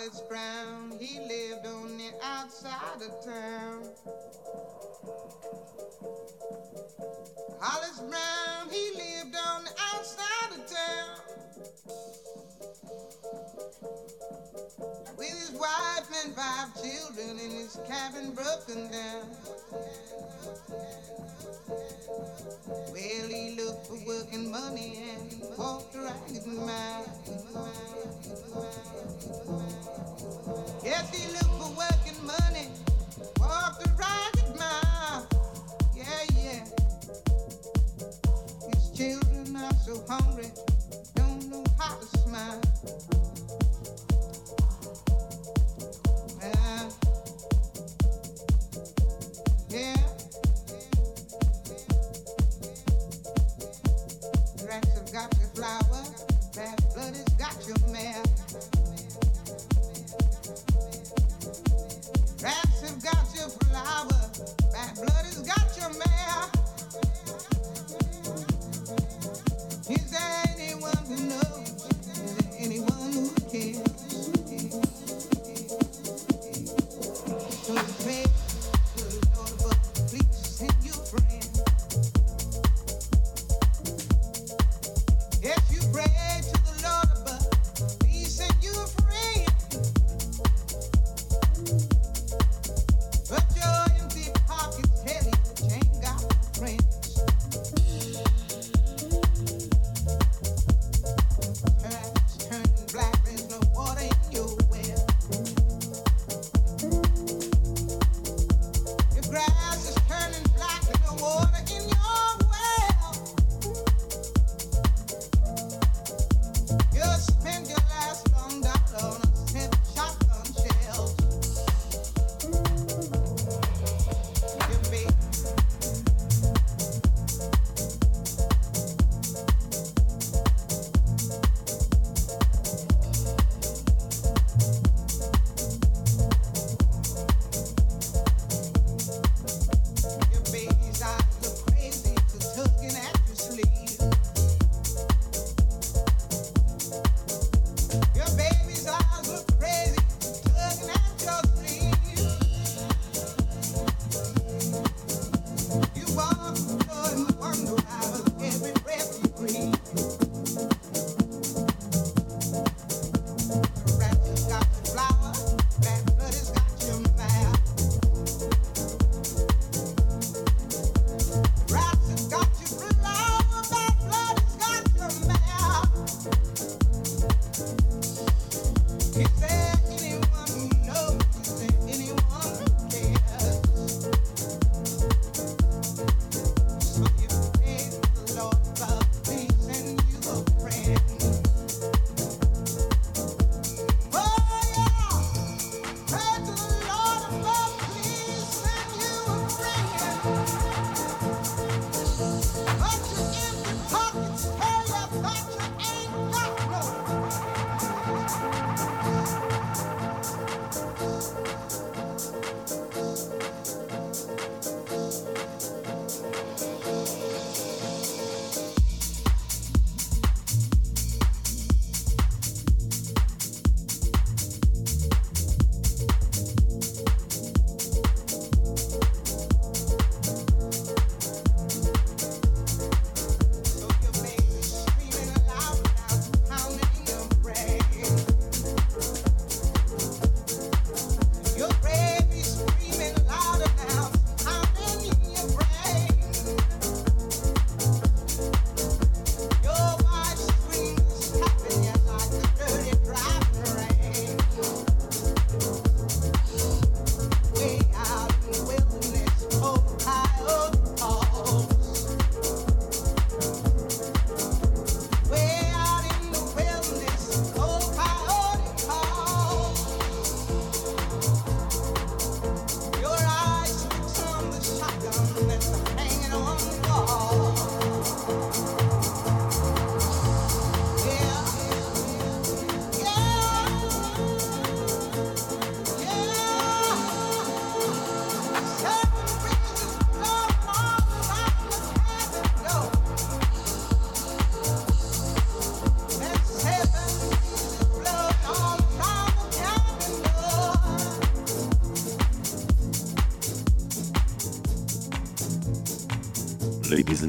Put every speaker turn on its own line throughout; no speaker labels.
Hollis Brown, he lived on the outside of town. Cabin broken down. Well, he looked for working money and walked a ragged mile. Yes, he looked for working money,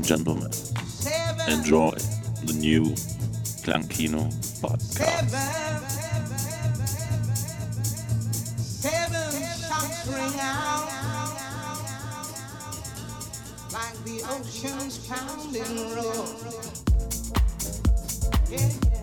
and gentlemen, enjoy the new Clankino podcast. Ocean's pounding roar. Yeah.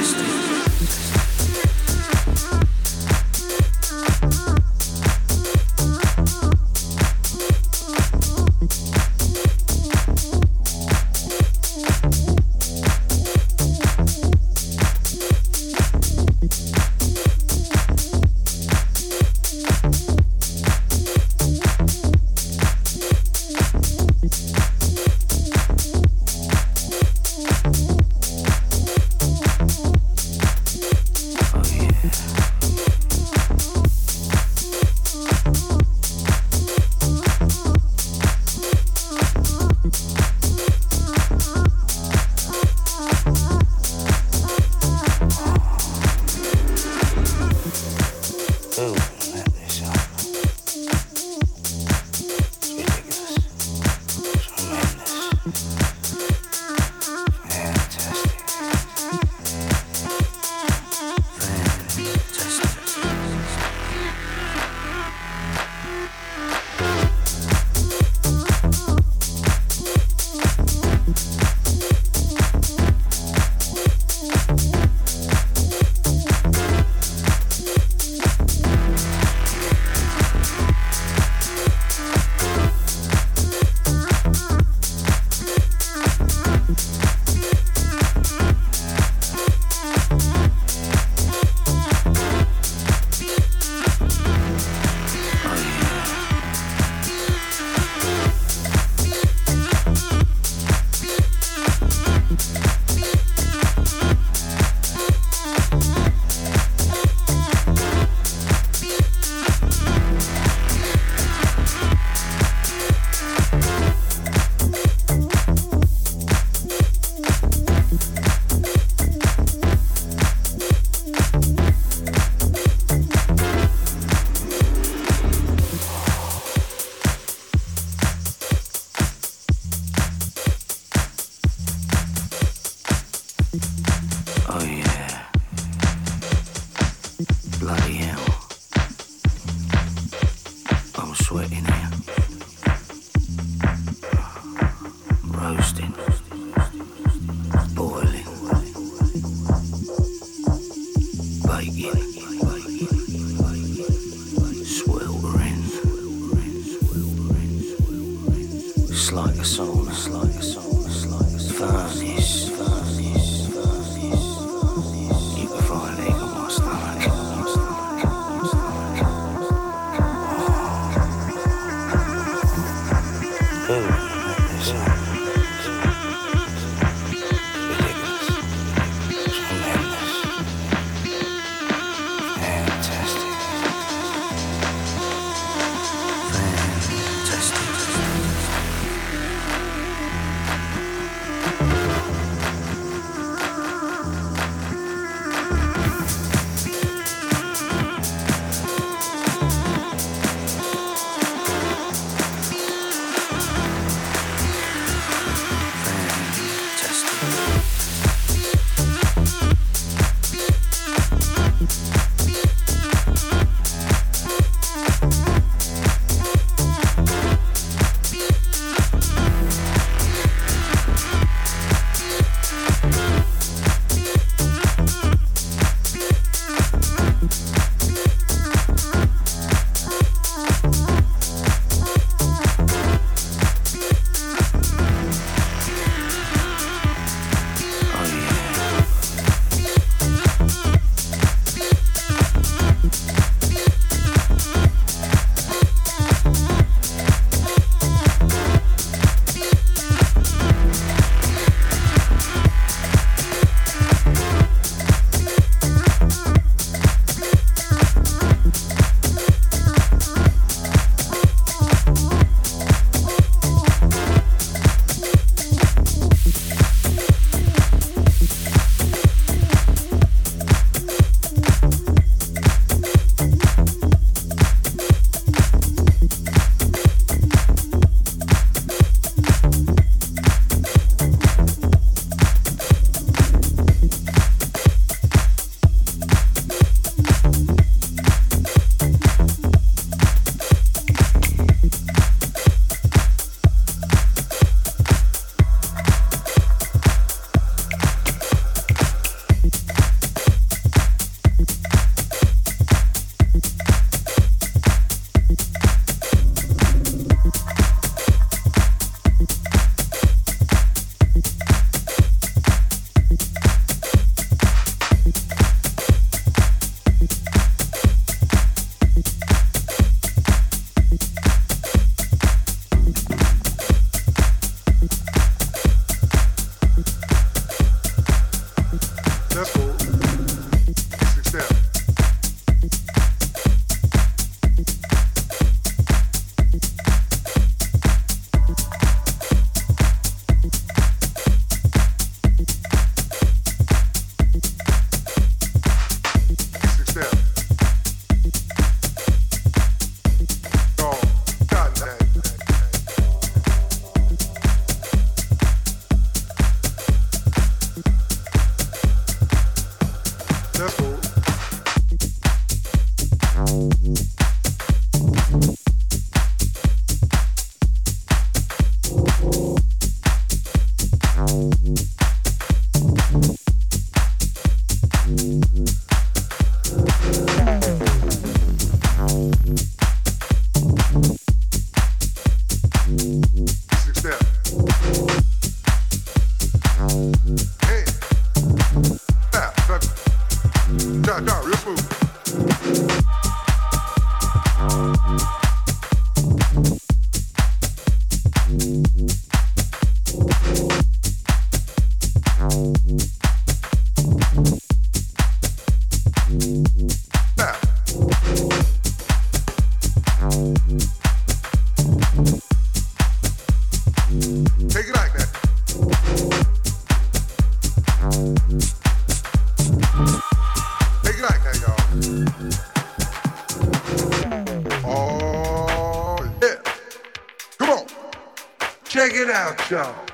Christ. show.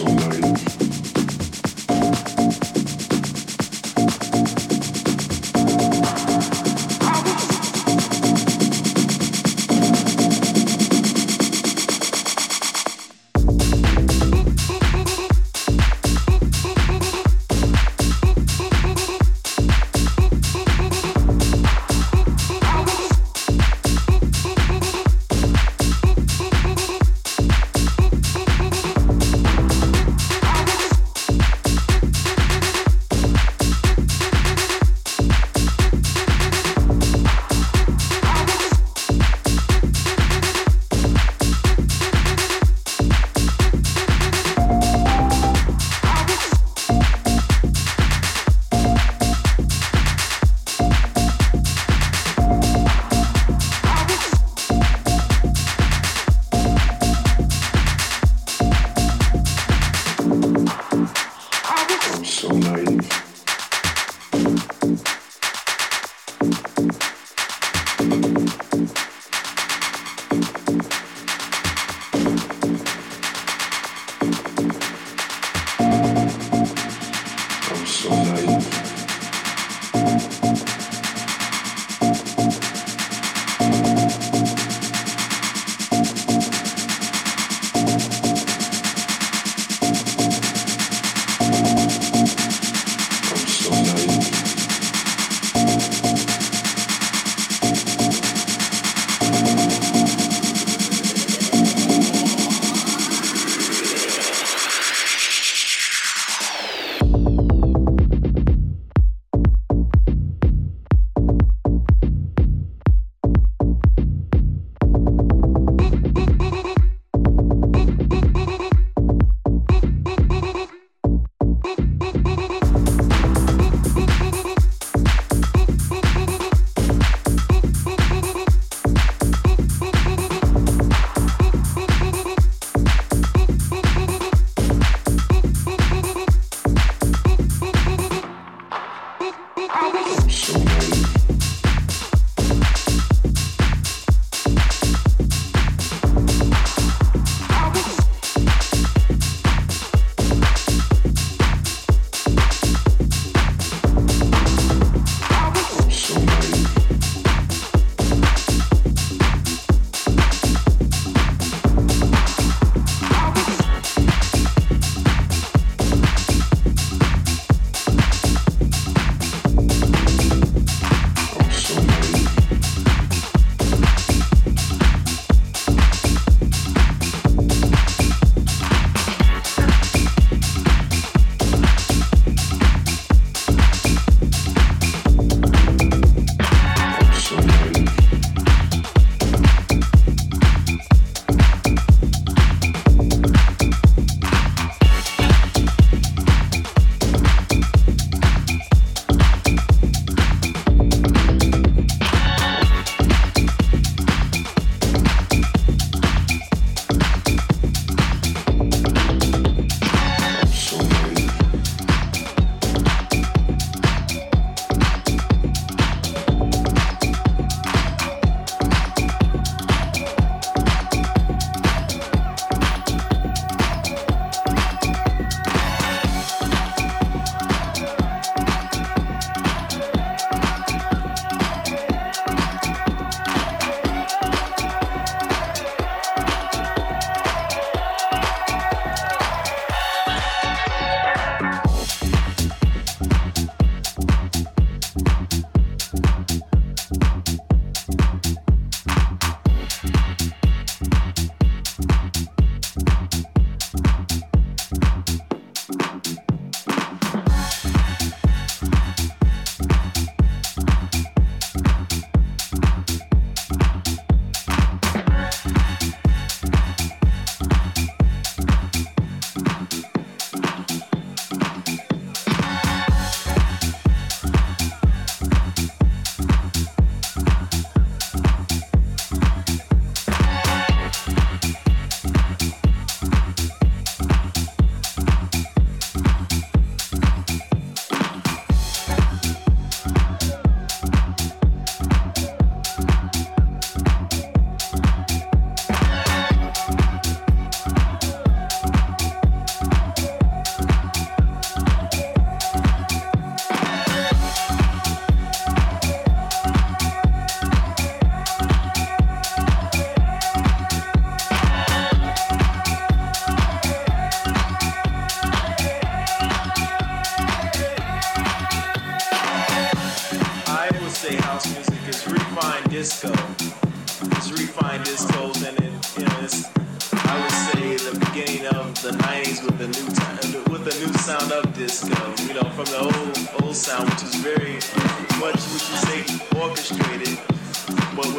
somebody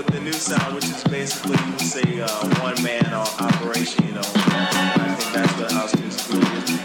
with the new
sound, which is basically you say uh, one man operation. You know, I think that's what house
music really.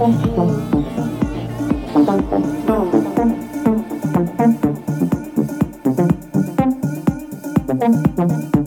Thank you.